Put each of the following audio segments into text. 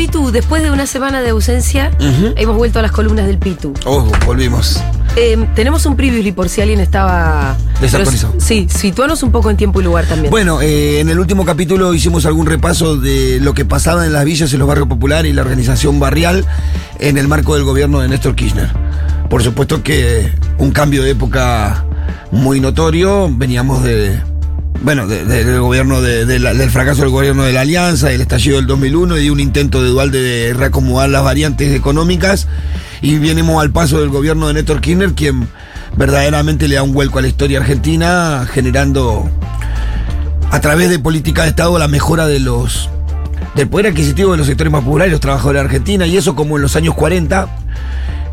Pitu, después de una semana de ausencia, hemos vuelto a las columnas del Pitu. Oh, volvimos. Eh, tenemos un previously por si alguien estaba. Desactualizado. Sí, situanos un poco en tiempo y lugar también. Bueno, eh, en el último capítulo hicimos algún repaso de lo que pasaba en las villas, en los barrios populares y la organización barrial en el marco del gobierno de Néstor Kirchner. Por supuesto que un cambio de época muy notorio, veníamos de... Bueno, de- de- del gobierno del fracaso del gobierno de la Alianza, del estallido del 2001 y un intento de Dualde de reacomodar las variantes económicas. Y venimos al paso del gobierno de Néstor Kirchner, quien verdaderamente le da un vuelco a la historia argentina, generando a través de política de Estado la mejora de los del poder adquisitivo de los sectores más populares, los trabajadores de Argentina, y eso como en los años 40.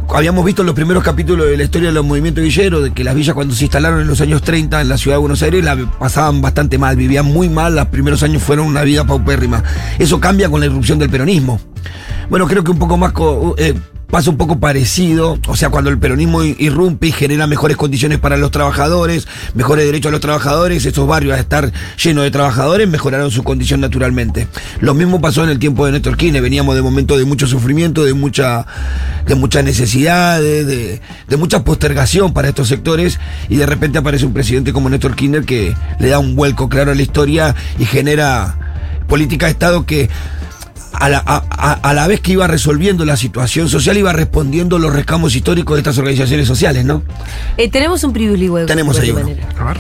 Habíamos visto en los primeros capítulos de la historia de los movimientos villeros, de que las villas cuando se instalaron en los años 30 en la ciudad de Buenos Aires la pasaban bastante mal, vivían muy mal, los primeros años fueron una vida paupérrima. Eso cambia con la irrupción del peronismo. Bueno, creo que un poco más eh, pasa un poco parecido, o sea, cuando el peronismo irrumpe y genera mejores condiciones para los trabajadores, mejores derechos a los trabajadores, esos barrios a estar llenos de trabajadores mejoraron su condición naturalmente. Lo mismo pasó en el tiempo de Néstor Kirchner, veníamos de momentos de mucho sufrimiento, de mucha de muchas necesidades, de, de mucha postergación para estos sectores y de repente aparece un presidente como Néstor Kirchner que le da un vuelco claro a la historia y genera política de Estado que a la, a- a- a la vez que iba resolviendo la situación social, iba respondiendo los reclamos históricos de estas organizaciones sociales, ¿no? Eh, tenemos un previously web. Tenemos ahí uno.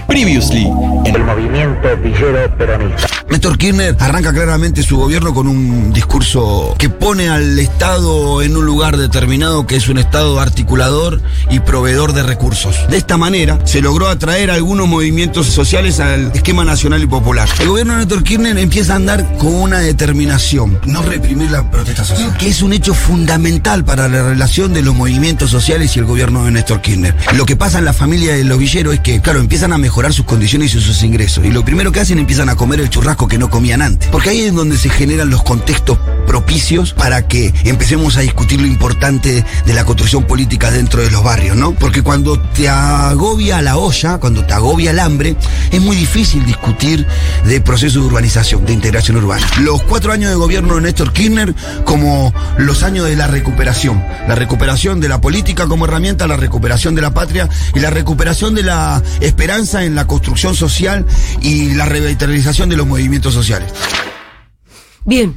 Previously en el movimiento villero peronista. Néstor Kirchner arranca claramente su gobierno con un discurso que pone al Estado en un lugar determinado, que es un Estado articulador y proveedor de recursos. De esta manera se logró atraer algunos movimientos sociales al esquema nacional y popular. El gobierno de Néstor Kirchner empieza a andar con una determinación, no reprimir la protesta social, que es un hecho fundamental para la relación de los movimientos sociales y el gobierno de Néstor Kirchner. Lo que pasa en la familia de los villeros es que, claro, empiezan a mejorar sus condiciones y sus ingresos. Y lo primero que hacen empiezan a comer el churrasco que no comían antes. Porque ahí es donde se generan los contextos propicios para que empecemos a discutir lo importante de la construcción política dentro de los barrios, ¿no? Porque cuando te agobia la olla, cuando te agobia el hambre, es muy difícil discutir de procesos de urbanización, de integración urbana. Los cuatro años de gobierno de Néstor Kirchner como los años de la recuperación. La recuperación de la política como herramienta, la recuperación de la patria y la recuperación de la esperanza en la construcción social y la revitalización de los movimientos sociales. Bien.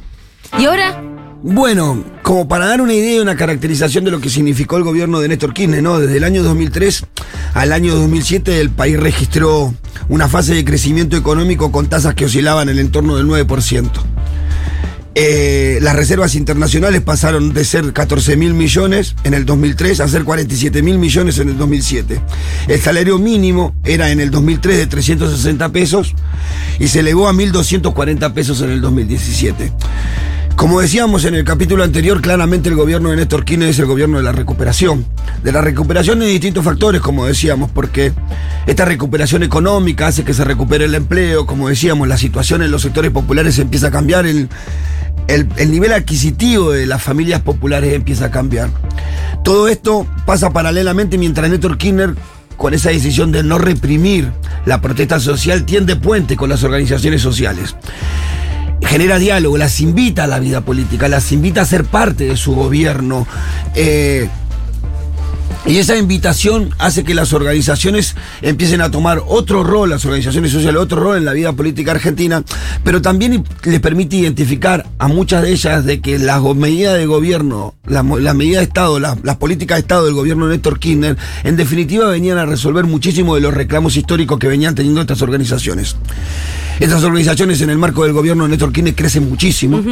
¿Y ahora? Bueno, como para dar una idea y una caracterización de lo que significó el gobierno de Néstor Kirchner, ¿no? Desde el año 2003 al año 2007 el país registró una fase de crecimiento económico con tasas que oscilaban en el entorno del 9%. Eh, las reservas internacionales pasaron de ser 14 mil millones en el 2003 a ser 47 mil millones en el 2007. El salario mínimo era en el 2003 de 360 pesos y se elevó a 1.240 pesos en el 2017. Como decíamos en el capítulo anterior, claramente el gobierno de Néstor Kirchner es el gobierno de la recuperación. De la recuperación de distintos factores, como decíamos, porque esta recuperación económica hace que se recupere el empleo, como decíamos, la situación en los sectores populares empieza a cambiar, el, el, el nivel adquisitivo de las familias populares empieza a cambiar. Todo esto pasa paralelamente mientras Néstor Kirchner con esa decisión de no reprimir la protesta social, tiende puente con las organizaciones sociales genera diálogo, las invita a la vida política, las invita a ser parte de su gobierno. eh, y esa invitación hace que las organizaciones empiecen a tomar otro rol, las organizaciones sociales, otro rol en la vida política argentina, pero también les permite identificar a muchas de ellas de que las medidas de gobierno, las medidas de Estado, las, las políticas de Estado del gobierno de Néstor Kirchner, en definitiva venían a resolver muchísimo de los reclamos históricos que venían teniendo estas organizaciones. Estas organizaciones en el marco del gobierno de Néstor Kirchner crecen muchísimo,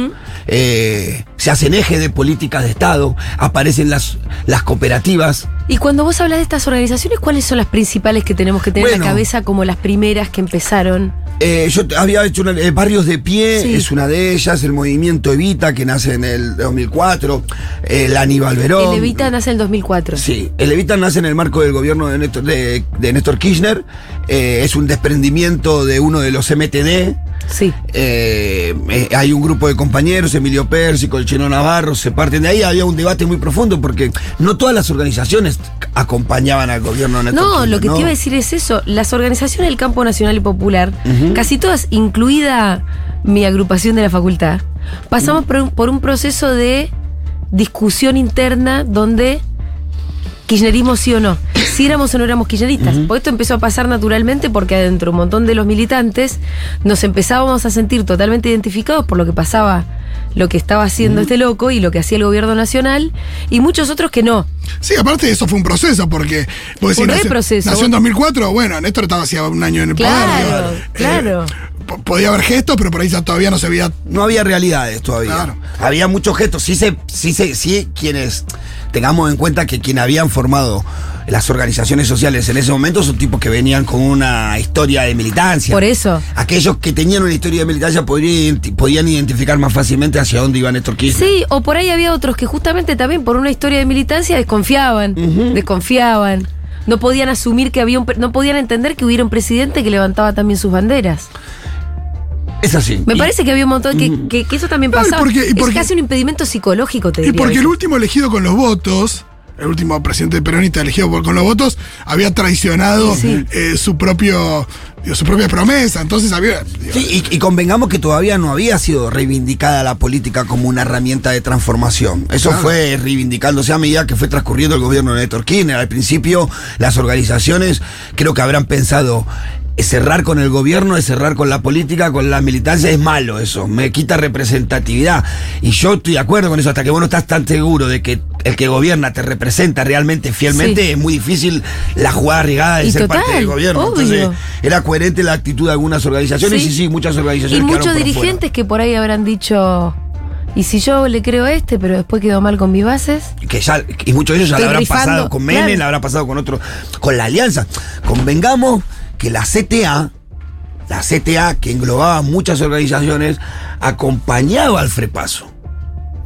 eh, se hacen eje de políticas de Estado, aparecen las, las cooperativas, Y cuando vos hablas de estas organizaciones, ¿cuáles son las principales que tenemos que tener en la cabeza como las primeras que empezaron? Eh, yo te- había hecho una, eh, Barrios de Pie, Sí. es una de ellas, el movimiento Evita, que nace en el 2004, el Aníbal Verón. El Evita nace en el 2004. Sí, el Evita nace en el marco del gobierno de Néstor, de, de Néstor Kirchner, eh, es un desprendimiento de uno de los MTD. Sí. Eh, eh, hay un grupo de compañeros, Emilio Pérsico, el Chino Navarro, se parten de ahí. Había un debate muy profundo porque no todas las organizaciones acompañaban al gobierno Néstor No, lo que ¿no? te iba a decir es eso. Las organizaciones del campo nacional y popular, casi todas, incluida mi agrupación de la facultad, pasamos por un, por un proceso de discusión interna donde kirchnerismo sí o no, si éramos o no éramos kirchneristas. Porque esto empezó a pasar naturalmente porque adentro un montón de los militantes nos empezábamos a sentir totalmente identificados por lo que pasaba, lo que estaba haciendo este loco y lo que hacía el gobierno nacional, y muchos otros que no. Sí, aparte de eso fue un proceso, porque vos decís, Un nació, en 2004, bueno, Néstor estaba hacía un año en el Claro, poder. claro. po- podía haber gestos, pero por ahí ya todavía no se veía. No había realidades todavía. Claro. Había muchos gestos. Sí, se, sí, se, sí, quienes tengamos en cuenta que quienes habían formado las organizaciones sociales en ese momento son tipos que venían con una historia de militancia. Por eso. Aquellos que tenían una historia de militancia podrían, podían identificar más fácilmente hacia dónde iba Néstor Kirchner. Sí, o por ahí había otros que justamente también por una historia de militancia desconfiaban, desconfiaban. No podían asumir que había un, no podían entender que hubiera un presidente que levantaba también sus banderas. Es así. Me Y- parece que había un montón que, que- que eso también No, y pasaba. porque- y porque- es casi un impedimento psicológico, te Y diría. porque el último elegido con los votos, el último presidente peronista elegido por- con los votos, había traicionado Sí. eh, su propio digo, su propia promesa. Entonces había. digo, Sí, y, y convengamos que todavía no había sido reivindicada la política como una herramienta de transformación. Eso Claro. fue reivindicándose a medida que fue transcurriendo el gobierno de Néstor Kirchner. Al principio, las organizaciones creo que habrán pensado. Cerrar con el gobierno es cerrar con la política, con la militancia, es malo eso, me quita representatividad. Y yo estoy de acuerdo con eso, hasta que vos no estás tan seguro de que el que gobierna te representa realmente fielmente, Sí. es muy difícil la jugada arriesgada de Y ser total, parte del gobierno. obvio. Entonces, era coherente la actitud de algunas organizaciones Sí. y sí, muchas organizaciones Y muchos por dirigentes que por ahí habrán dicho, ¿y si yo le creo a este, pero después quedó mal con mis bases? que ya, y muchos de ellos ya la habrán rifando, pasado con Menem, claro. la habrán pasado con otro, con la alianza. Convengamos que la CTA, la CTA, que englobaba muchas organizaciones, acompañaba al frepaso.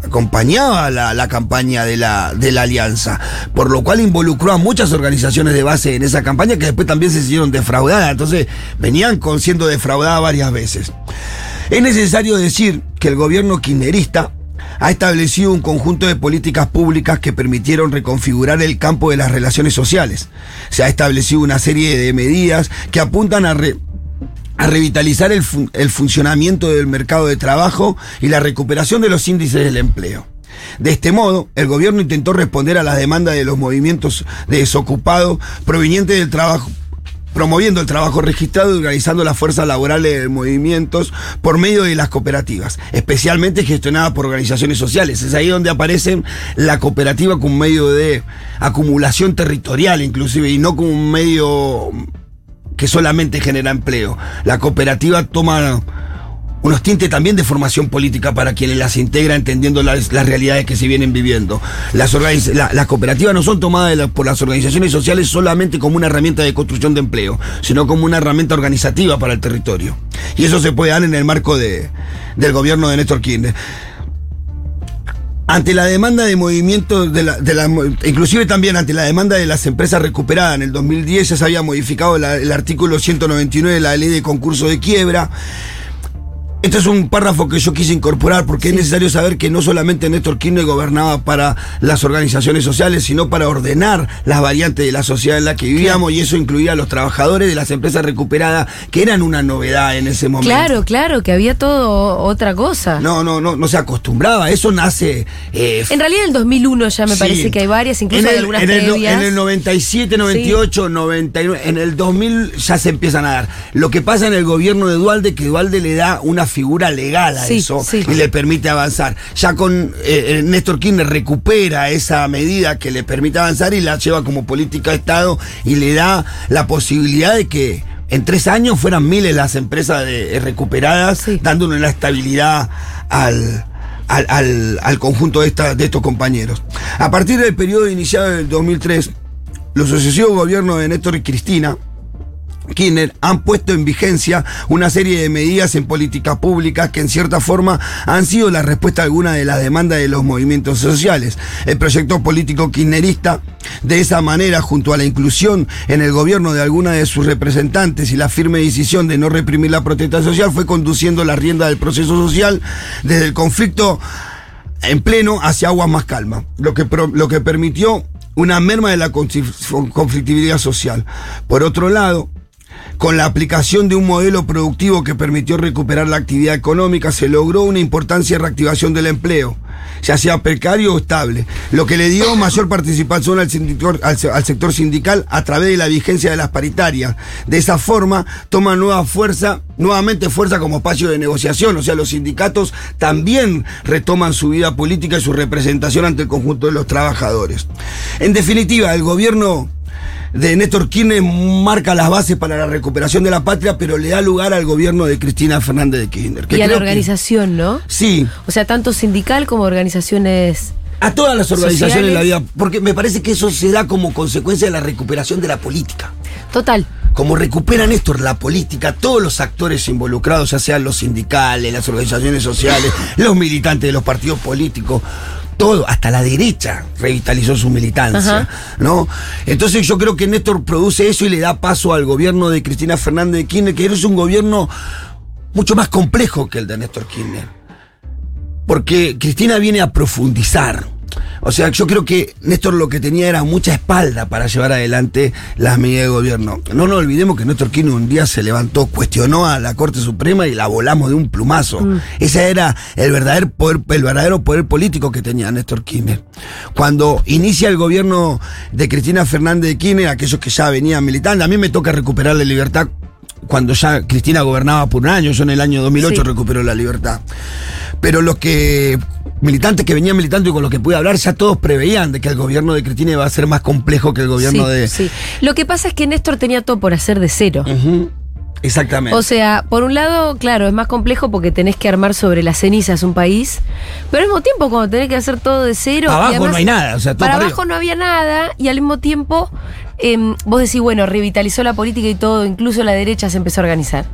Acompañaba la, la campaña de la, de la alianza, por lo cual involucró a muchas organizaciones de base en esa campaña que después también se hicieron defraudadas, entonces venían con siendo defraudadas varias veces. Es necesario decir que el gobierno kirchnerista ha establecido un conjunto de políticas públicas que permitieron reconfigurar el campo de las relaciones sociales. Se ha establecido una serie de medidas que apuntan a, re- a revitalizar el, fun- el funcionamiento del mercado de trabajo y la recuperación de los índices del empleo. De este modo, el gobierno intentó responder a las demandas de los movimientos de desocupados provenientes del trabajo promoviendo el trabajo registrado y organizando las fuerzas laborales de movimientos por medio de las cooperativas, especialmente gestionadas por organizaciones sociales. Es ahí donde aparece la cooperativa como un medio de acumulación territorial inclusive y no como un medio que solamente genera empleo. La cooperativa toma unos tintes también de formación política para quienes las integra entendiendo las, las realidades que se vienen viviendo. Las, la- las cooperativas no son tomadas por las organizaciones sociales solamente como una herramienta de construcción de empleo, sino como una herramienta organizativa para el territorio. Y eso se puede dar en el marco de, del gobierno de Néstor Kirchner. Ante la demanda de movimientos, de la, de la- inclusive también ante la demanda de las empresas recuperadas, en el 2010 ya se había modificado el artículo 199 de la ley de concurso de quiebra. Este es un párrafo que yo quise incorporar porque es necesario saber que no solamente Néstor Kirchner gobernaba para las organizaciones sociales, sino para ordenar las variantes de la sociedad en la que vivíamos y eso incluía a los trabajadores de las empresas recuperadas, que eran una novedad en ese momento. Claro, claro, que había todo otra cosa. No, no, no, no se acostumbraba. Eso nace. eh, En realidad en el 2001 ya me Sí. parece que hay varias, incluso en hay el, algunas en el previas. en el 97, 98, 99, en el 2000 ya se empiezan a dar. Lo que pasa en el gobierno de Dualde, que Dualde le da una figura legal a Sí, eso sí. y le permite avanzar. Ya con eh, eh, Néstor Kirchner recupera esa medida que le permite avanzar y la lleva como política de Estado y le da la posibilidad de que en tres años fueran miles las empresas de- eh, recuperadas, Sí. dándole una estabilidad al, al, al- al conjunto de, esta- de estos compañeros. A partir del periodo iniciado del 2003, los sucesivos gobiernos de Néstor y Cristina Kirchner han puesto en vigencia una serie de medidas en políticas públicas que en cierta forma han sido la respuesta a alguna de las demandas de los movimientos sociales. El proyecto político kirchnerista, de esa manera, junto a la inclusión en el gobierno de algunas de sus representantes y la firme decisión de no reprimir la protesta social, fue conduciendo la rienda del proceso social desde el conflicto en pleno hacia aguas más calmas, lo que, lo que permitió una merma de la confli- conflictividad social. Por otro lado, Con la aplicación de un modelo productivo que permitió recuperar la actividad económica, se logró una importancia reactivación del empleo, ya sea precario o estable, lo que le dio mayor participación al, sindical- al se- al sector sindical a través de la vigencia de las paritarias. De esa forma, toma nueva fuerza, nuevamente fuerza como espacio de negociación, o sea, los sindicatos también retoman su vida política y su representación ante el conjunto de los trabajadores. En definitiva, el gobierno de Néstor Kirchner marca las bases para la recuperación de la patria, pero le da lugar al gobierno de Cristina Fernández de Kirchner. que Y a la que- organización, ¿no? sí, O sea, tanto sindical como organizaciones. a todas las organizaciones de la vida, porque me parece que eso se da como consecuencia de la recuperación de la política. Total. Como recupera Néstor la política, todos los actores involucrados, ya sean los sindicales, las organizaciones sociales, los militantes de los partidos políticos, todo, hasta la derecha revitalizó su militancia, Ajá. ¿no? Entonces yo creo que Néstor produce eso y le da paso al gobierno de Cristina Fernández de Kirchner, que es un gobierno mucho más complejo que el de Néstor Kirchner. Porque Cristina viene a profundizar. O sea, yo creo que Néstor lo que tenía era mucha espalda para llevar adelante las medidas de gobierno. No nos olvidemos que Néstor Kirchner un día se levantó, cuestionó a la Corte Suprema y la volamos de un plumazo. Ese era el verdadero poder, el verdadero poder político que tenía Néstor Kirchner. Cuando inicia el gobierno de Cristina Fernández de Kirchner, aquellos que ya venían militando, a mí me toca recuperar la libertad cuando ya Cristina gobernaba por un año, yo en el año 2008 Sí. recuperó la libertad. Pero los que militantes que venían militando y con los que pude hablar, ya todos preveían de que el gobierno de Cristina iba a ser más complejo que el gobierno sí, de. sí. Lo que pasa es que Néstor tenía todo por hacer de cero. Exactamente. O sea, por un lado, claro, es más complejo porque tenés que armar sobre las cenizas un país, pero al mismo tiempo cuando tenés que hacer todo de cero... Para abajo además, no hay nada, o sea, todo para abajo no había nada y al mismo tiempo em, vos decís, bueno, revitalizó la política y todo, incluso la derecha se empezó a organizar.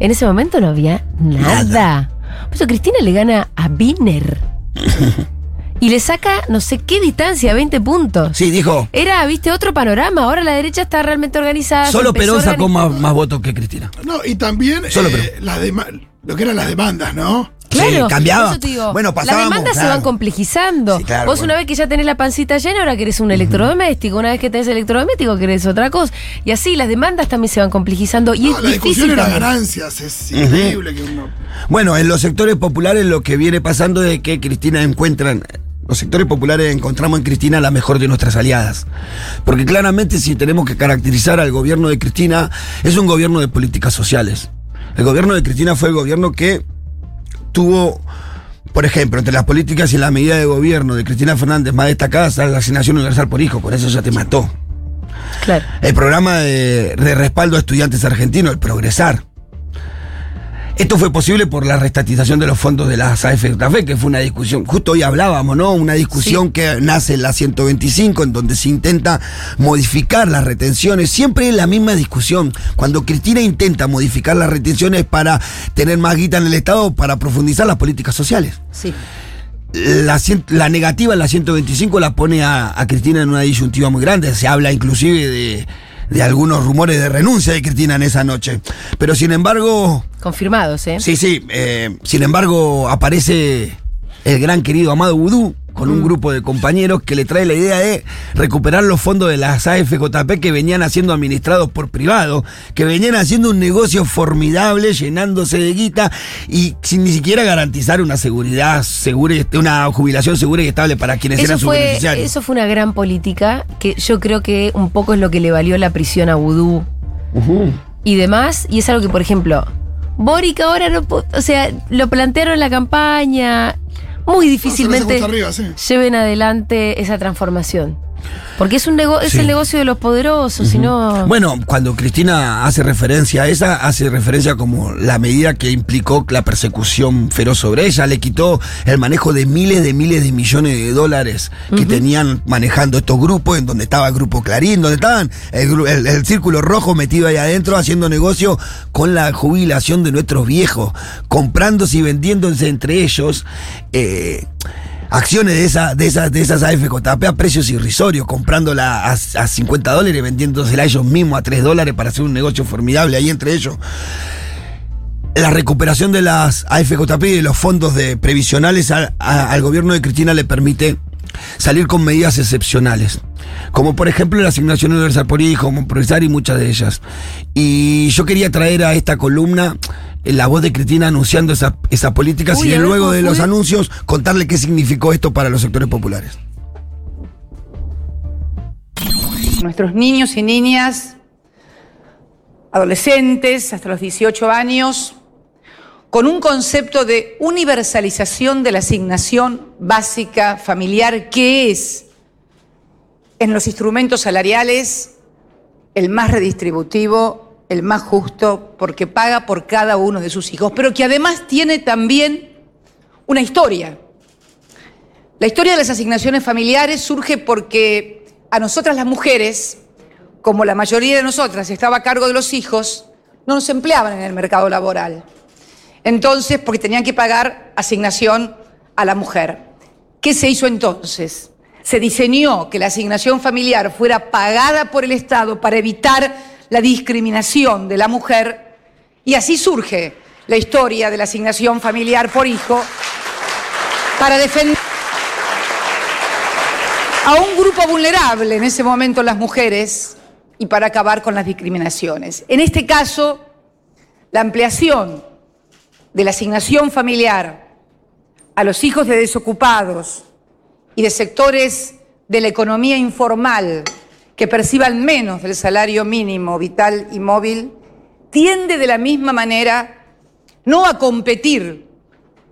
En ese momento no había nada. Por eso Cristina le gana a Biner. y le saca no sé qué distancia, 20 puntos. sí, dijo. Era, viste, otro panorama. Ahora la derecha está realmente organizada. Solo Perón sacó más, más votos que Cristina. No, y también Solo eh, las dema- lo que eran las demandas, ¿no? Claro, Sí, cambiaba. por eso te digo, Bueno, las demandas se van complejizando. Sí, claro, Vos bueno. una vez que ya tenés la pancita llena, ahora querés un electrodoméstico. Una vez que tenés electrodoméstico, querés otra cosa. Y así las demandas también se van complejizando. Y No, es la discusión difícil era ganancias, es increíble que uno. Bueno, en los sectores populares lo que viene pasando es que Cristina encuentran. Los sectores populares encontramos en Cristina la mejor de nuestras aliadas. Porque claramente si tenemos que caracterizar al gobierno de Cristina, es un gobierno de políticas sociales. El gobierno de Cristina fue el gobierno que tuvo, por ejemplo, entre las políticas y las medidas de gobierno de Cristina Fernández más destacadas la asignación universal por hijo, con eso ya te mató. Claro. El programa de, de respaldo a estudiantes argentinos, el Progresar. Esto fue posible por la restatización de los fondos de las AFJF, que fue una discusión, justo hoy hablábamos, ¿no? Una discusión Sí. que nace en la 125, en donde se intenta modificar las retenciones. Siempre es la misma discusión. Cuando Cristina intenta modificar las retenciones para tener más guita en el Estado, para profundizar las políticas sociales Sí. la, negativa en la 125 la pone a, a Cristina en una disyuntiva muy grande. Se habla inclusive de, de algunos rumores de renuncia de Cristina en esa noche. Pero sin embargo, Confirmados, ¿eh? sí, sí, eh, sin embargo aparece el gran querido Amado Vudú con un grupo de compañeros que le trae la idea de recuperar los fondos de las AFJP que venían siendo administrados por privados, que venían haciendo un negocio formidable, llenándose de guita y sin ni siquiera garantizar una seguridad segura, una jubilación segura y estable para quienes Eso eran sus fue, beneficiarios. eso fue una gran política que yo creo que un poco es lo que le valió la prisión a Vudú y demás. Y es algo que, por ejemplo, Boric ahora no. O sea, lo plantearon en la campaña. Muy difícilmente cuesta arriba, sí. lleven adelante esa transformación. Porque es un nego es el negocio de los poderosos, si no. Bueno, cuando Cristina hace referencia a esa, hace referencia como la medida que implicó la persecución feroz sobre ella, le quitó el manejo de miles de miles de millones de dólares que tenían manejando estos grupos, en donde estaba el grupo Clarín, donde estaban el- el círculo rojo metido ahí adentro haciendo negocio con la jubilación de nuestros viejos, comprándose y vendiéndose entre ellos. eh, acciones de, esa, de, esas, de esas AFJP a precios irrisorios, comprándola a, a 50 dólares, vendiéndosela ellos mismos a 3 dólares para hacer un negocio formidable ahí entre ellos. La recuperación de las AFJP y de los fondos de previsionales al gobierno de Cristina le permite salir con medidas excepcionales. Como por ejemplo la asignación universal por hijo, como progresar y muchas de ellas. Y yo quería traer a esta columna eh, la voz de Cristina anunciando esa, esa política Uy, y luego de los anuncios contarle qué significó esto para los sectores populares. Nuestros niños y niñas, adolescentes hasta los 18 años, con un concepto de universalización de la asignación básica familiar, que es en los instrumentos salariales el más redistributivo, el más justo, porque paga por cada uno de sus hijos, pero que además tiene también una historia. La historia de las asignaciones familiares surge porque a nosotras las mujeres, como la mayoría de nosotras estaba a cargo de los hijos, no nos empleaban en el mercado laboral. Entonces, porque tenían que pagar asignación a la mujer. ¿Qué se hizo entonces? Se diseñó que la asignación familiar fuera pagada por el Estado para evitar la discriminación de la mujer y así surge la historia de la asignación familiar por hijo para defender a un grupo vulnerable, en ese momento las mujeres, y para acabar con las discriminaciones. En este caso, la ampliación de la asignación familiar a los hijos de desocupados y de sectores de la economía informal que perciban menos del salario mínimo vital y móvil, tiende de la misma manera no a competir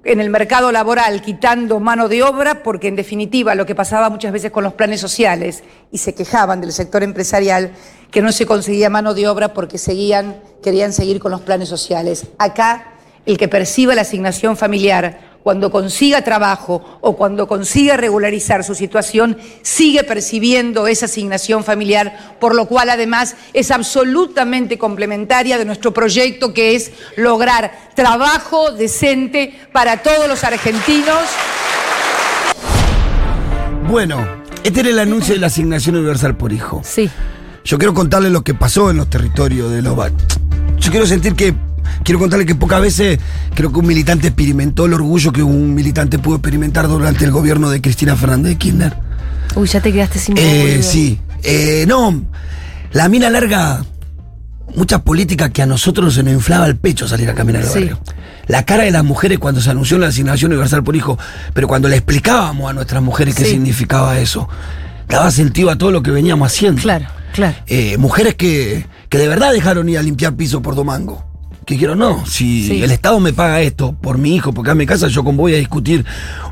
en el mercado laboral quitando mano de obra, porque en definitiva lo que pasaba muchas veces con los planes sociales, y se quejaban del sector empresarial, que no se conseguía mano de obra porque seguían, querían seguir con los planes sociales. Acá, el que perciba la asignación familiar cuando consiga trabajo o cuando consiga regularizar su situación, sigue percibiendo esa asignación familiar, por lo cual además es absolutamente complementaria de nuestro proyecto que es lograr trabajo decente para todos los argentinos. Bueno, este era el anuncio de la asignación universal por hijo. Sí. Yo quiero contarle lo que pasó en los territorios de los. Yo quiero sentir que. Quiero contarle que pocas veces creo que un militante experimentó el orgullo que un militante pudo experimentar durante el gobierno de Cristina Fernández de Kirchner. Uy, ya te quedaste sin Eh, sí. Eh, no, la mina larga muchas políticas que a nosotros se nos inflaba el pecho salir a caminar al Sí. barrio. La cara de las mujeres cuando se anunció la asignación universal por hijo, pero cuando le explicábamos a nuestras mujeres qué significaba eso, daba sentido a todo lo que veníamos haciendo. Claro, claro. Eh, mujeres que, que de verdad dejaron ir a limpiar piso por domango. Que dijeron, no, si Sí. el Estado me paga esto por mi hijo, porque a mi casa, yo con voy a discutir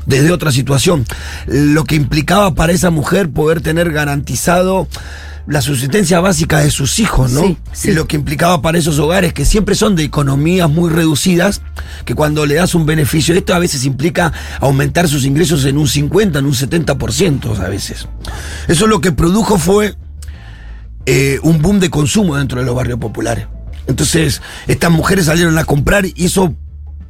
desde otra situación. Lo que implicaba para esa mujer poder tener garantizado la subsistencia básica de sus hijos, ¿no? Sí, sí. Y lo que implicaba para esos hogares que siempre son de economías muy reducidas, que cuando le das un beneficio, esto a veces implica aumentar sus ingresos en un 50, en un 70% a veces. Eso lo que produjo fue eh, un boom de consumo dentro de los barrios populares. Entonces, estas mujeres salieron a comprar y eso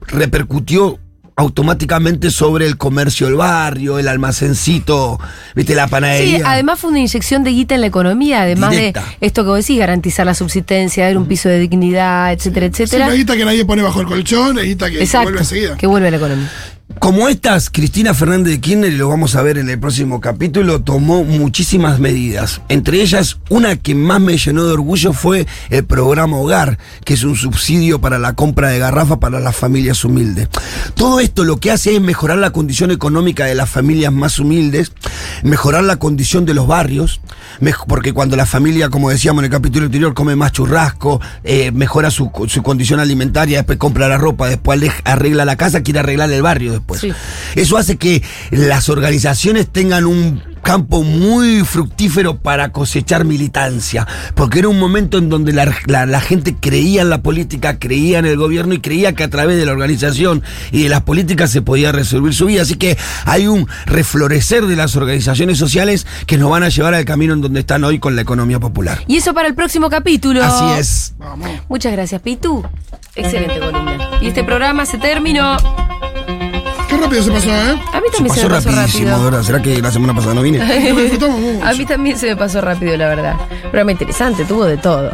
repercutió automáticamente sobre el comercio del barrio, el almacencito, viste, la panadería. Sí, además fue una inyección de guita en la economía, además Directa. de esto que vos decís, garantizar la subsistencia, dar un piso de dignidad, etcétera, Sí, etcétera. la guita que nadie pone bajo el colchón, la guita que Exacto, vuelve enseguida. que vuelve a la economía. Como estas, Cristina Fernández de Kirchner, y lo vamos a ver en el próximo capítulo, tomó muchísimas medidas. Entre ellas, una que más me llenó de orgullo fue el programa Hogar, que es un subsidio para la compra de garrafas para las familias humildes. Todo esto lo que hace es mejorar la condición económica de las familias más humildes, mejorar la condición de los barrios, porque cuando la familia, como decíamos en el capítulo anterior, come más churrasco, eh, mejora su, su condición alimentaria, después compra la ropa, después arregla la casa, quiere arreglar el barrio después. Sí. Eso hace que las organizaciones tengan un campo muy fructífero para cosechar militancia, porque era un momento en donde la, la- la gente creía en la política, creía en el gobierno y creía que a través de la organización y de las políticas se podía resolver su vida. Así que hay un reflorecer de las organizaciones sociales que nos van a llevar al camino en donde están hoy con la economía popular. Y eso para el próximo capítulo. Así es. Muchas gracias, Pitu. Excelente columna. Y este programa se terminó. Rápido se pasó, ¿eh? A mí también se, Pasó me pasó rapidísimo, rápido. ¿verdad? ¿Será que la semana pasada no vine? A mí también se me pasó rápido, la verdad. Programa interesante, tuvo de todo.